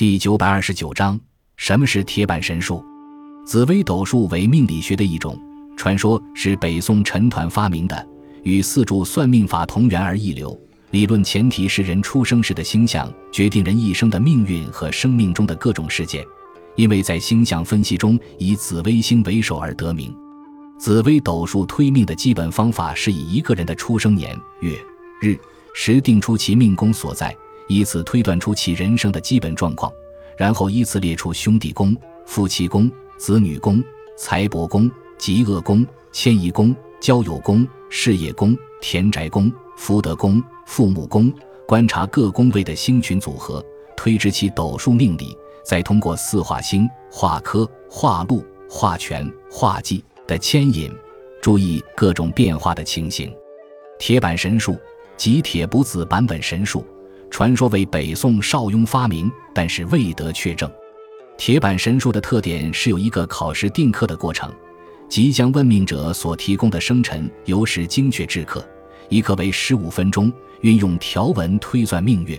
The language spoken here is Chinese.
第九百二十九章：什么是铁板神术？紫微斗数为命理学的一种，传说是北宋陈抟发明的，与四柱算命法同源而异流。理论前提是人出生时的星象决定人一生的命运和生命中的各种事件，因为在星象分析中以紫微星为首而得名。紫微斗数推命的基本方法是以一个人的出生年月日时定出其命宫所在，以此推断出其人生的基本状况，然后依次列出兄弟宫、夫妻宫、子女宫、财帛宫、吉厄宫、迁移宫、交友宫、事业宫、田宅宫、福德宫、父母宫，观察各宫位的星群组合，推知其斗数命理，再通过四化星、化科、化禄、化权、化忌。的牵引，注意各种变化的情形。铁板神术即铁卜子版本神术，传说为北宋邵雍发明，但是未得确证。铁板神术的特点是有一个考试定刻的过程，即将问命者所提供的生辰由时精确制刻，一刻为十五分钟，运用条文推算命运。